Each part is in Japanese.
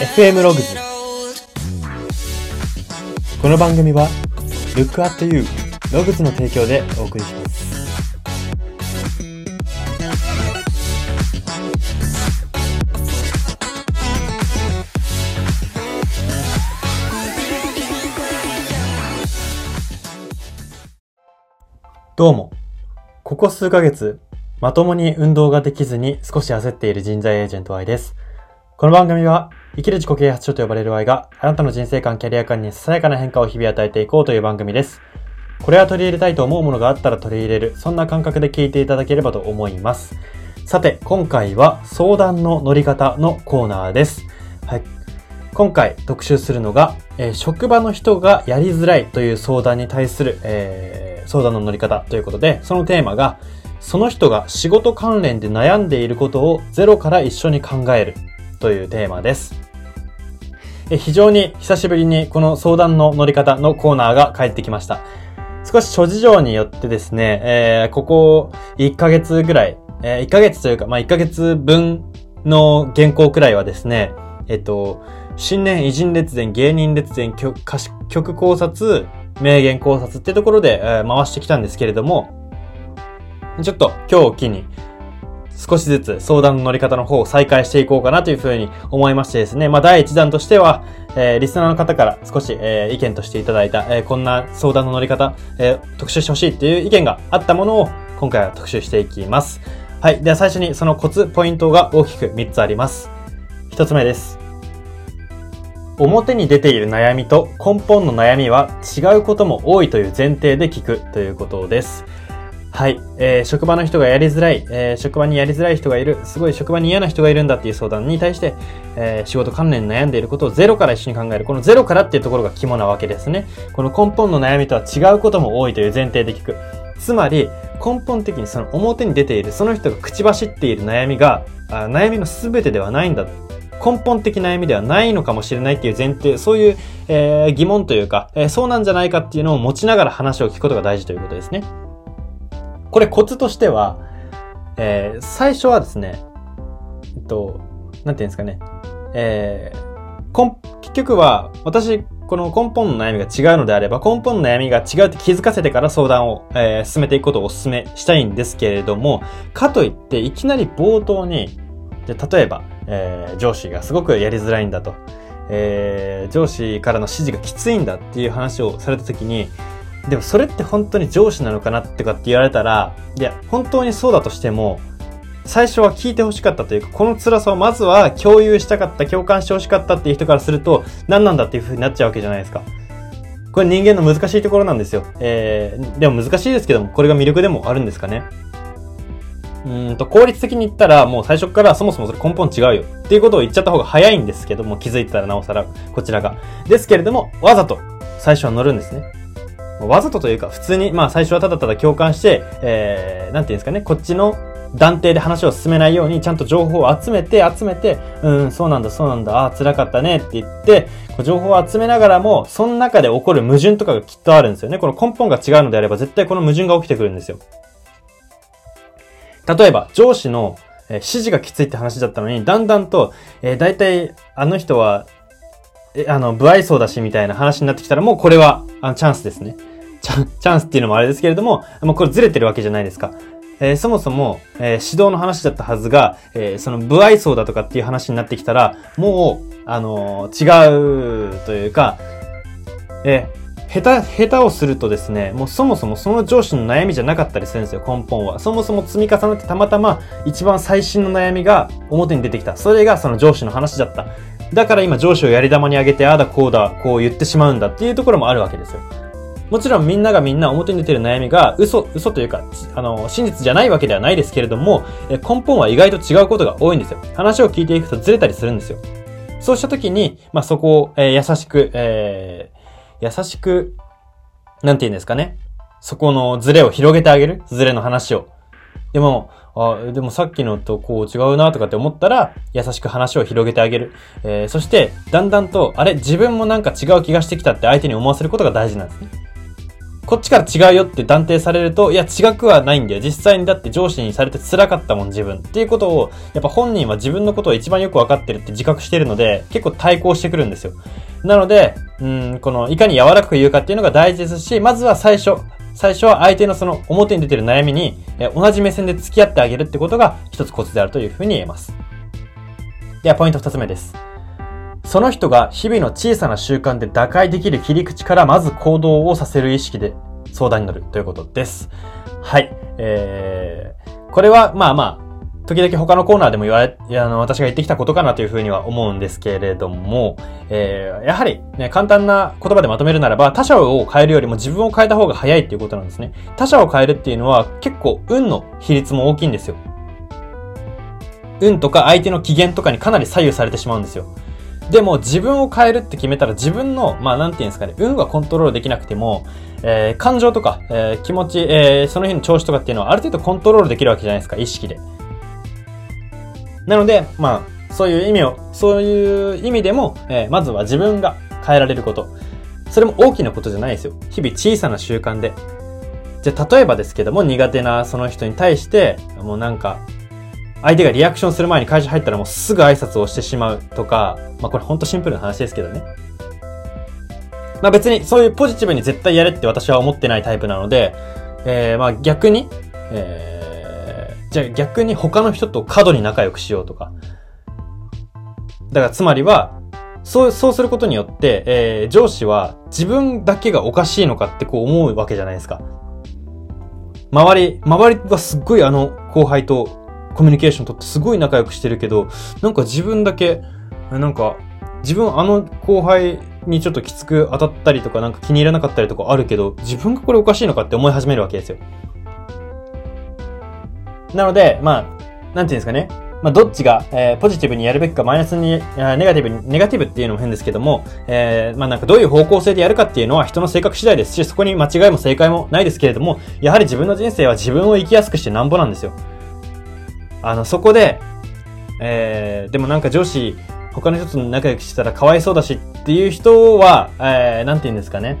FM ログズこの番組は Look at You ログズの提供でお送りします。どうも。ここ数ヶ月まともに運動ができずに少し焦っている人材エージェント Y です。この番組は、生きる自己啓発書と呼ばれる Y が、あなたの人生観、キャリア観にささやかな変化を日々与えていこうという番組です。これは取り入れたいと思うものがあったら取り入れる、そんな感覚で聞いていただければと思います。さて、今回は相談の乗り方のコーナーです。はい。今回特集するのが、えー、職場の人がやりづらいという相談に対する、えー、相談の乗り方ということで、そのテーマが、その人が仕事関連で悩んでいることをゼロから一緒に考えるというテーマです。非常に久しぶりにこの相談の乗り方のコーナーが帰ってきました。少し諸事情によってですね、えー、ここ1ヶ月ぐらい、えー、1ヶ月というか、まあ、1ヶ月分の原稿くらいはですね、えっと、新年偉人列伝、芸人列伝、曲曲考察、名言考察ってところで、えー、回してきたんですけれども、ちょっと今日を機に、少しずつ相談の乗り方の方を再開していこうかなというふうに思いましてですね、まあ第1弾としては、えー、リスナーの方から少し、えー、意見としていただいた、えー、こんな相談の乗り方、えー、特集してほしいっていう意見があったものを今回は特集していきます。はい。では最初にそのコツ、ポイントが大きく3つあります。1つ目です。表に出ている悩みと根本の悩みは違うことも多いという前提で聞くということです。はい。えー、職場の人がやりづらい、えー、職場にやりづらい人がいる、すごい職場に嫌な人がいるんだっていう相談に対して、えー、仕事関連に悩んでいることをゼロから一緒に考える。このゼロからっていうところが肝なわけですね。この根本の悩みとは違うことも多いという前提で聞く。つまり、根本的にその表に出ている、その人が口走っている悩みが、あ悩みの全てではないんだ。根本的悩みではないのかもしれないっていう前提、そういう、えー、疑問というか、えー、そうなんじゃないかっていうのを持ちながら話を聞くことが大事ということですね。これコツとしては、えー、最初はですね、えっと、なんていうんですかね、えー、結局は、私、この根本の悩みが違うのであれば、根本の悩みが違うって気づかせてから相談を、えー、進めていくことをお勧めしたいんですけれども、かといって、いきなり冒頭に、で例えば、えー、上司がすごくやりづらいんだと、えー、上司からの指示がきついんだっていう話をされたときに、でもそれって本当に上司なのかなってかって言われたら、いや、本当にそうだとしても、最初は聞いて欲しかったというか、この辛さをまずは共有したかった、共感して欲しかったっていう人からすると、何なんだっていう風になっちゃうわけじゃないですか。これ人間の難しいところなんですよ。えー、でも難しいですけども、これが魅力でもあるんですかね。うんと、効率的に言ったら、もう最初からそもそもそれ根本違うよっていうことを言っちゃった方が早いんですけども、気づいてたらなおさら、こちらが。ですけれども、わざと最初は乗るんですね。わざとというか、普通に、まあ最初はただただ共感して、えー、なんていうんですかね、こっちの断定で話を進めないように、ちゃんと情報を集めて、集めて、うん、そうなんだ、そうなんだ、ああ、辛かったねって言って、こう情報を集めながらも、その中で起こる矛盾とかがきっとあるんですよね。この根本が違うのであれば、絶対この矛盾が起きてくるんですよ。例えば、上司の、えー、指示がきついって話だったのに、だんだんと、えー、大体、あの人は、え、あの、不愛想だし、みたいな話になってきたら、もうこれは、あの、チャンスですね。チャンスっていうのもあれですけれども、もうこれずれてるわけじゃないですか。えー、そもそも、えー、指導の話だったはずが、えー、その不愛想だとかっていう話になってきたら、もう、あの違うというか、え下手、下手をするとですね、もうそもそもその上司の悩みじゃなかったりするんですよ、根本は。そもそも積み重ねてたまたま一番最新の悩みが表に出てきた。それがその上司の話だった。だから今上司をやり玉に上げて、ああだこうだ、こう言ってしまうんだっていうところもあるわけですよ。もちろんみんながみんな表に出てる悩みが嘘、嘘というか、あの、真実じゃないわけではないですけれども、根本は意外と違うことが多いんですよ。話を聞いていくとずれたりするんですよ。そうした時に、まあ、そこを、え、優しく、えー、優しく、なんて言うんですかね。そこのズレを広げてあげるズレの話を。でも、あ、でもさっきのとこう違うなとかって思ったら、優しく話を広げてあげる。えー、そして、だんだんと、あれ、自分もなんか違う気がしてきたって相手に思わせることが大事なんですね。こっちから違うよって断定されると、いや違くはないんだよ。実際にだって上司にされて辛かったもん自分。っていうことを、やっぱ本人は自分のことを一番よくわかってるって自覚してるので、結構対抗してくるんですよ。なので、うん、この、いかに柔らかく言うかっていうのが大事ですし、まずは最初、最初は相手のその表に出てる悩みに、え同じ目線で付き合ってあげるってことが一つコツであるというふうに言えます。では、ポイント二つ目です。その人が日々の小さな習慣で打開できる切り口からまず行動をさせる意識で相談に乗るということです。はい。えー、これは、まあまあ、時々他のコーナーでも言われ、あの、私が言ってきたことかなというふうには思うんですけれども、えー、やはりね、簡単な言葉でまとめるならば、他者を変えるよりも自分を変えた方が早いっていうことなんですね。他者を変えるっていうのは結構運の比率も大きいんですよ。運とか相手の機嫌とかにかなり左右されてしまうんですよ。でも自分を変えるって決めたら自分の、まあなんていうんですかね、運はコントロールできなくても、えー、感情とか、えー、気持ち、えー、その日の調子とかっていうのはある程度コントロールできるわけじゃないですか、意識で。なので、まあ、そういう意味を、そういう意味でも、えー、まずは自分が変えられること。それも大きなことじゃないですよ。日々小さな習慣で。じゃ、例えばですけども、苦手なその人に対して、もうなんか、相手がリアクションする前に会社入ったらもうすぐ挨拶をしてしまうとか、まあこれほんとシンプルな話ですけどね。まあ別にそういうポジティブに絶対やれって私は思ってないタイプなので、えー、まあ逆に、えーじゃあ逆に他の人と過度に仲良くしようとか。だからつまりは、そう、そうすることによって、えー、上司は自分だけがおかしいのかってこう思うわけじゃないですか。周り、周りはすっごいあの後輩とコミュニケーション取ってすごい仲良くしてるけど、なんか自分だけ、なんか、自分あの後輩にちょっときつく当たったりとかなんか気に入らなかったりとかあるけど、自分がこれおかしいのかって思い始めるわけですよ。なので、まあ、なんていうんですかね。まあ、どっちが、えー、ポジティブにやるべきか、マイナスに、ネガティブに、ネガティブっていうのも変ですけども、えー、まあ、なんかどういう方向性でやるかっていうのは人の性格次第ですし、そこに間違いも正解もないですけれども、やはり自分の人生は自分を生きやすくしてなんぼなんですよ。あの、そこで、えー、でもなんか上司、他の人と仲良くしたらかわいそうだしっていう人は、えー、なんて言うんですかね。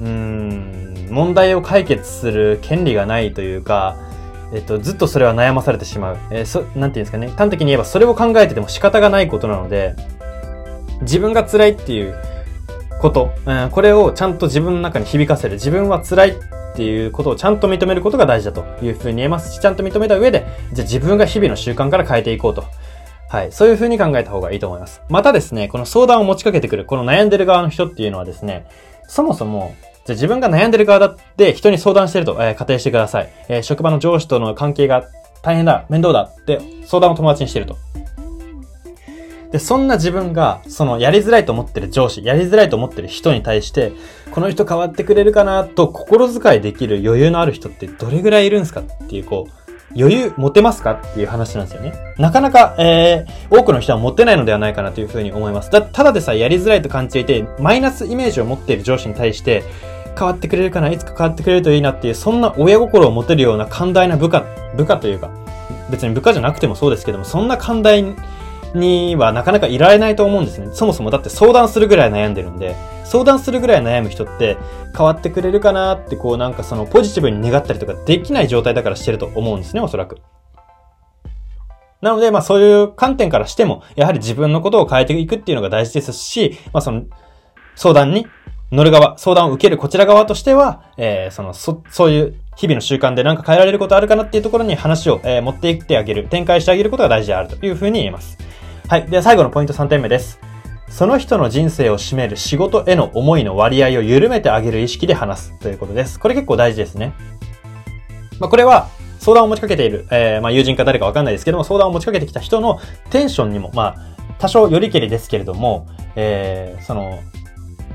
うん、問題を解決する権利がないというか、えっと、ずっとそれは悩まされてしまう。えー、そ、なんていうんですかね。端的に言えばそれを考えてても仕方がないことなので、自分が辛いっていうこと、うん、これをちゃんと自分の中に響かせる。自分は辛いっていうことをちゃんと認めることが大事だというふうに言えますし、ちゃんと認めた上で、じゃあ自分が日々の習慣から変えていこうと。はい。そういうふうに考えた方がいいと思います。またですね、この相談を持ちかけてくる、この悩んでる側の人っていうのはですね、そもそもじゃあ自分が悩んでる側だって人に相談してると、えー、仮定してください。えー、職場の上司との関係が大変だ、面倒だって相談を友達にしてると。で、そんな自分が、そのやりづらいと思ってる上司、やりづらいと思ってる人に対して、この人変わってくれるかなと心遣いできる余裕のある人ってどれぐらいいるんですかっていう、こう、余裕持てますか？っていう話なんですよね。なかなか、えー、多くの人は持てないのではないかなというふうに思います。だ、ただでさえやりづらいと感じていて、マイナスイメージを持っている上司に対して、変わってくれるかないつか変わってくれるといいなっていう、そんな親心を持てるような寛大な部下、部下というか、別に部下じゃなくてもそうですけども、そんな寛大にはなかなかいられないと思うんですね。そもそもだって相談するぐらい悩んでるんで、相談するぐらい悩む人って変わってくれるかなってこうなんかそのポジティブに願ったりとかできない状態だからしてると思うんですね、おそらく。なので、まあそういう観点からしても、やはり自分のことを変えていくっていうのが大事ですし、まあその、相談に乗る側、相談を受けるこちら側としては、えー、その、そ、そういう日々の習慣で何か変えられることあるかなっていうところに話を、えー、持っていってあげる、展開してあげることが大事であるというふうに言えます。はい。では最後のポイント3点目です。その人の人生を占める仕事への思いの割合を緩めてあげる意識で話すということです。これ結構大事ですね。まあ、これは、相談を持ちかけている、えー、まあ、友人か誰かわかんないですけども、相談を持ちかけてきた人のテンションにも、まあ、多少よりけりですけれども、えー、その、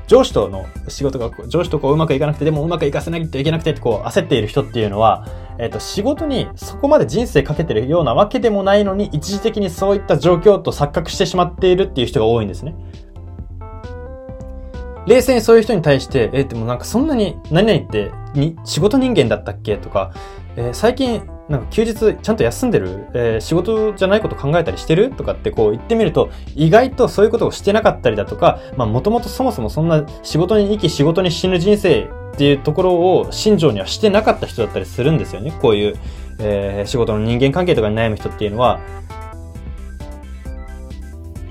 上司との仕事が、上司とこううまくいかなくて、でもうまくいかせないといけなくてってこう焦っている人っていうのは、えっ、と、仕事にそこまで人生かけてるようなわけでもないのに、一時的にそういった状況と錯覚してしまっているっていう人が多いんですね。冷静にそういう人に対して、えー、でもなんかそんなに何々ってに仕事人間だったっけとか、えー、最近なんか休日ちゃんと休んでる、えー、仕事じゃないこと考えたりしてるとかってこう言ってみると、意外とそういうことをしてなかったりだとか、まあもともとそもそもそんな仕事に生き仕事に死ぬ人生っていうところを心情にはしてなかった人だったりするんですよね。こういう、えー、仕事の人間関係とかに悩む人っていうのは。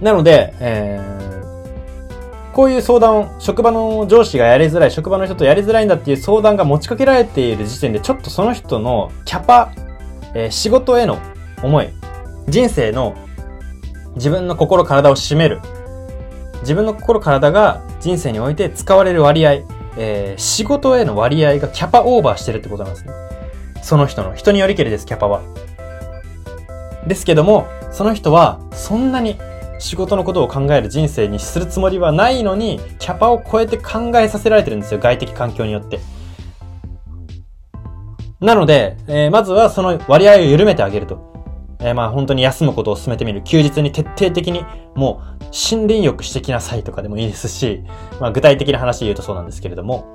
なので、えー、こういう相談を、職場の上司がやりづらい、職場の人とやりづらいんだっていう相談が持ちかけられている時点で、ちょっとその人のキャパ、えー、仕事への思い、人生の自分の心体を占める、自分の心体が人生において使われる割合、えー、仕事への割合がキャパオーバーしてるってことなんですね。その人の、人によりけりです、キャパは。ですけども、その人は、そんなに仕事のことを考える人生にするつもりはないのに、キャパを超えて考えさせられてるんですよ、外的環境によって。なので、えー、まずはその割合を緩めてあげると。えー、まあ本当に休むことを進めてみる。休日に徹底的にもう森林浴してきなさいとかでもいいですし、まあ具体的な話で言うとそうなんですけれども、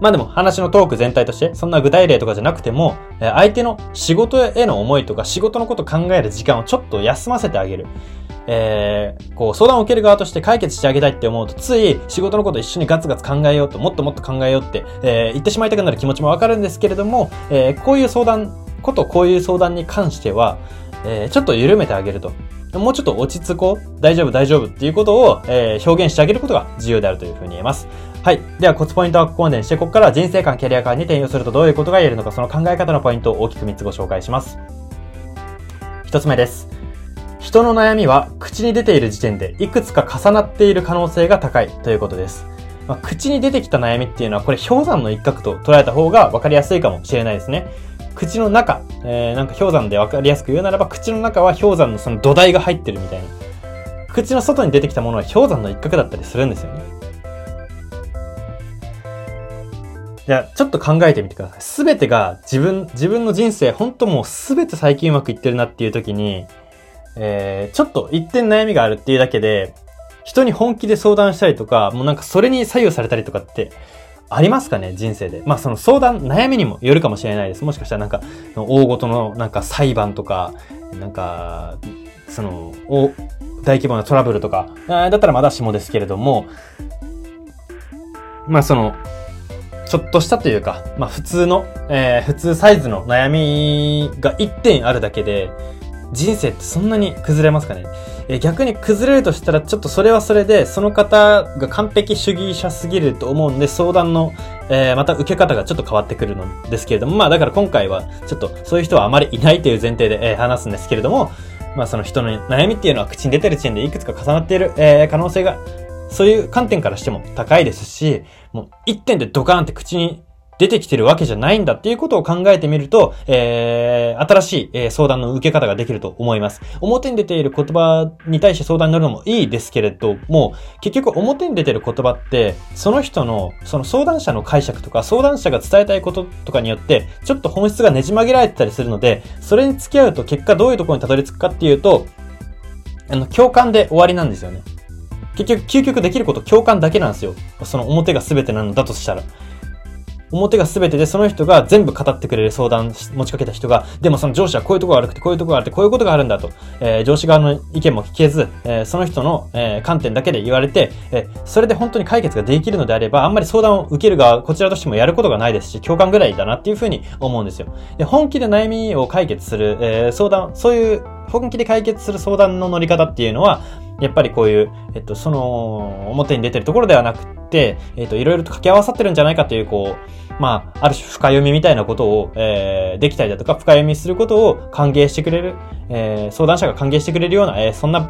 まあでも話のトーク全体として、そんな具体例とかじゃなくても、相手の仕事への思いとか仕事のこと考える時間をちょっと休ませてあげる。えー、こう、相談を受ける側として解決してあげたいって思うと、つい仕事のこと一緒にガツガツ考えようと、もっともっと考えようって、えー、言ってしまいたくなる気持ちもわかるんですけれども、えー、こういう相談、ことこういう相談に関しては、えー、ちょっと緩めてあげると。もうちょっと落ち着こう。大丈夫、大丈夫っていうことを、えー、表現してあげることが重要であるというふうに言えます。はい。では、コツポイントはここまでにして、ここから人生観、キャリア観に転用するとどういうことが言えるのか、その考え方のポイントを大きく3つご紹介します。1つ目です。人の悩みは口に出ている時点でいくつか重なっている可能性が高いということです。まあ、口に出てきた悩みっていうのはこれ氷山の一角と捉えた方が分かりやすいかもしれないですね。口の中、えー、なんか氷山で分かりやすく言うならば口の中は氷山のその土台が入ってるみたいな。口の外に出てきたものは氷山の一角だったりするんですよね。じゃあ、ちょっと考えてみてください。すべてが自分、自分の人生、本当もうすべて最近うまくいってるなっていう時に、えー、ちょっと一点悩みがあるっていうだけで、人に本気で相談したりとか、もうなんかそれに左右されたりとかって、ありますかね？人生で。まあその相談、悩みにもよるかもしれないです。もしかしたらなんか、大ごとのなんか裁判とか、なんか、その、大規模なトラブルとか、だったらまだしもですけれども、まあその、ちょっとしたというか、まあ普通の、えー、普通サイズの悩みが1点あるだけで、人生ってそんなに崩れますかね、え、逆に崩れるとしたらちょっとそれはそれで、その方が完璧主義者すぎると思うんで、相談の、えー、また受け方がちょっと変わってくるのですけれども、まあだから今回はちょっとそういう人はあまりいないという前提で、えー、話すんですけれども、まあその人の悩みっていうのは口に出てる時点でいくつか重なっている、えー、可能性がそういう観点からしても高いですし、もう一点でドカーンって口に出てきてるわけじゃないんだっていうことを考えてみると、えー、新しい、えー、相談の受け方ができると思います。表に出ている言葉に対して相談に乗るのもいいですけれども、結局表に出ている言葉って、その人の、その相談者の解釈とか、相談者が伝えたいこととかによって、ちょっと本質がねじ曲げられてたりするので、それに付き合うと結果どういうところにたどり着くかっていうと、あの、共感で終わりなんですよね。結局、究極できること共感だけなんですよ。その表が全てなのだとしたら。表が全てでその人が全部語ってくれる相談持ちかけた人が、でもその上司はこういうとこが悪くて、こういうところがあって、こういうことがあるんだと、えー、上司側の意見も聞けず、えー、その人の、えー、観点だけで言われて、えそれで本当に解決ができるのであれば、あんまり相談を受ける側、こちらとしてもやることがないですし、共感ぐらいだなっていうふうに思うんですよ。で、本気で悩みを解決する、え相談、そういう本気で解決する相談の乗り方っていうのは、やっぱりこういう、えっと、その、表に出てるところではなくて、えっと、いろいろと掛け合わさってるんじゃないかという、こう、まあ、ある種深読みみたいなことを、えー、できたりだとか、深読みすることを歓迎してくれる、えー、相談者が歓迎してくれるような、えー、そんな、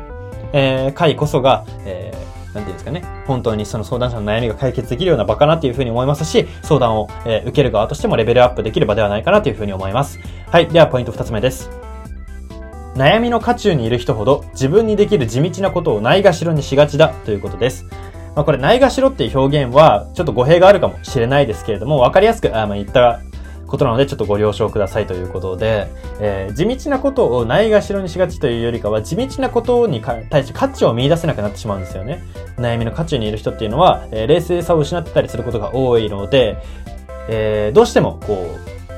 えー、回こそが、えー、なんていうんですかね。本当にその相談者の悩みが解決できるような場かなっていうふうに思いますし、相談を、えー、受ける側としてもレベルアップできる場ではないかなというふうに思います。はい。では、ポイント二つ目です。悩みの渦中にいる人ほど自分にできる地道なことをないがしろにしがちだということです。まあ、これ、ないがしろっていう表現は、ちょっと語弊があるかもしれないですけれども、わかりやすく、あまあ、言ったことなので、ちょっとご了承くださいということで、えー、地道なことをないがしろにしがちというよりかは、地道なことに対して価値を見出せなくなってしまうんですよね。悩みの渦中にいる人っていうのは、えー、冷静さを失ってたりすることが多いので、えー、どうしても、こ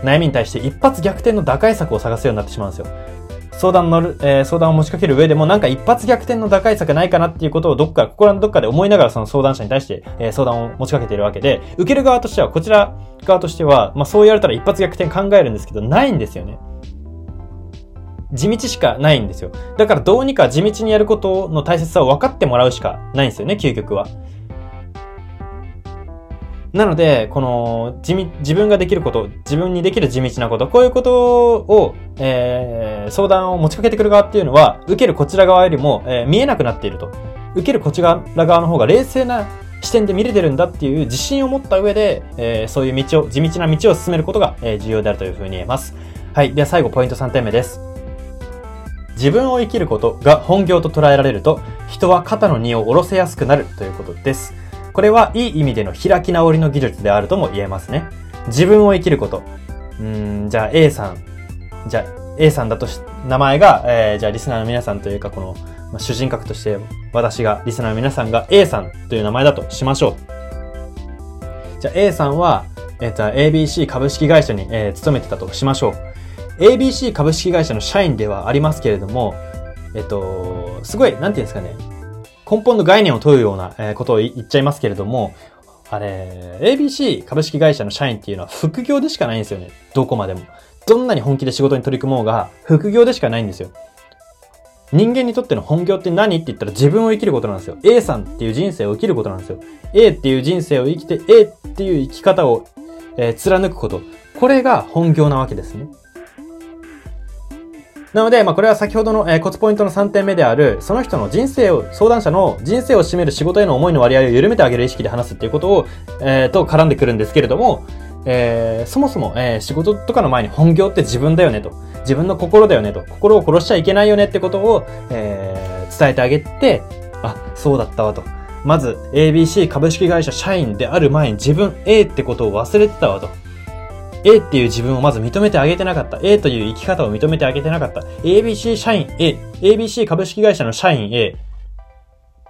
う、悩みに対して一発逆転の打開策を探すようになってしまうんですよ。相談乗る、えー、相談を持ちかける上でもなんか一発逆転の打開策ないかなっていうことをどっか、心のどっかで思いながらその相談者に対して、えー、相談を持ちかけているわけで、受ける側としては、こちら側としては、まあそう言われたら一発逆転考えるんですけど、ないんですよね。地道しかないんですよ。だからどうにか地道にやることの大切さを分かってもらうしかないんですよね、究極は。なので、この、地味、自分ができること、自分にできる地道なこと、こういうことを、えー、相談を持ちかけてくる側っていうのは、受けるこちら側よりも、えー、見えなくなっていると。受けるこちら側の方が冷静な視点で見れてるんだっていう自信を持った上で、えー、そういう道を、地道な道を進めることが、えー、重要であるというふうに言えます。はい。では最後、ポイント3点目です。自分を生きることが本業と捉えられると、人は肩の荷を下ろせやすくなるということです。これはいい意味での開き直りの技術であるとも言えますね。自分を生きること。うん、じゃあ A さん。じゃあ A さんだとし、名前が、えー、じゃあリスナーの皆さんというかこの、まあ、主人格として私が、リスナーの皆さんが A さんという名前だとしましょう。じゃあ A さんは、えっ、ー、と、ABC 株式会社に、えー、勤めてたとしましょう。ABC 株式会社の社員ではありますけれども、えっと、すごい、なんていうんですかね。根本の概念を問うようなことを言っちゃいますけれども、あれ、ABC 株式会社の社員っていうのは副業でしかないんですよね。どこまでも。どんなに本気で仕事に取り組もうが、副業でしかないんですよ。人間にとっての本業って何って言ったら自分を生きることなんですよ。A さんっていう人生を生きることなんですよ。A っていう人生を生きて、A っていう生き方を、え、貫くこと。これが本業なわけですね。なので、まあ、これは先ほどの、えー、コツポイントの3点目である、その人の人生を、相談者の人生を占める仕事への思いの割合を緩めてあげる意識で話すっていうことを、えー、と絡んでくるんですけれども、えー、そもそも、えー、仕事とかの前に本業って自分だよねと。自分の心だよねと。心を殺しちゃいけないよねってことを、えー、伝えてあげて、あ、そうだったわと。まず、ABC 株式会社社員である前に自分 A ってことを忘れてたわと。A っていう自分をまず認めてあげてなかった。A という生き方を認めてあげてなかった。ABC 社員 A、ABC 株式会社の社員 A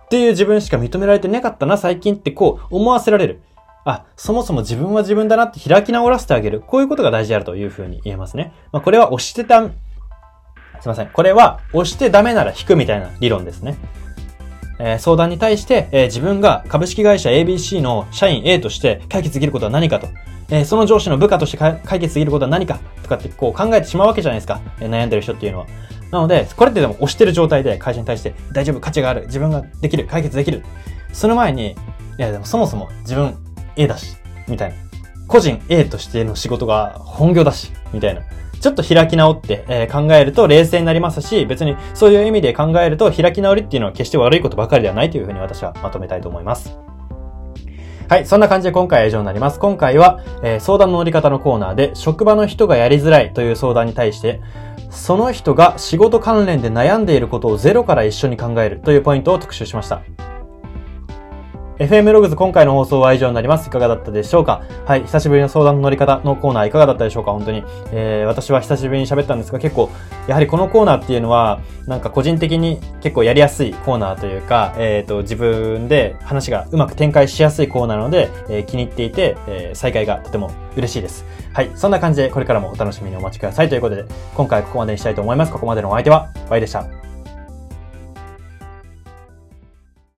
っていう自分しか認められてなかったな、最近ってこう思わせられる。あ、そもそも自分は自分だなって開き直らせてあげる。こういうことが大事であるというふうに言えますね。まあ、これは押してた、すいません。これは押してダメなら引くみたいな理論ですね。えー、相談に対して、えー、自分が株式会社 ABC の社員 A として解決できることは何かと。えー、その上司の部下として解決できることは何かとかってこう考えてしまうわけじゃないですか。えー、悩んでる人っていうのは。なので、これってでも押してる状態で会社に対して大丈夫、価値がある、自分ができる、解決できる。その前に、いやでもそもそも自分 A だし、みたいな。個人 A としての仕事が本業だし、みたいな。ちょっと開き直って、えー、考えると冷静になりますし、別にそういう意味で考えると開き直りっていうのは決して悪いことばかりではないというふうに私はまとめたいと思います。はい、そんな感じで今回は以上になります。今回は、えー、相談の乗り方のコーナーで、職場の人がやりづらいという相談に対して、その人が仕事関連で悩んでいることをゼロから一緒に考えるというポイントを特集しました。FM ログズ今回の放送は以上になります。いかがだったでしょうか？はい、久しぶりの相談の乗り方のコーナーいかがだったでしょうか？本当に。えー、私は久しぶりに喋ったんですが結構、やはりこのコーナーっていうのは、なんか個人的に結構やりやすいコーナーというか、えっ、ー、と、自分で話がうまく展開しやすいコーナーなので、えー、気に入っていて、えー、再開がとても嬉しいです。はい、そんな感じでこれからもお楽しみにお待ちくださいということで、今回はここまでにしたいと思います。ここまでのお相手は、Y でした。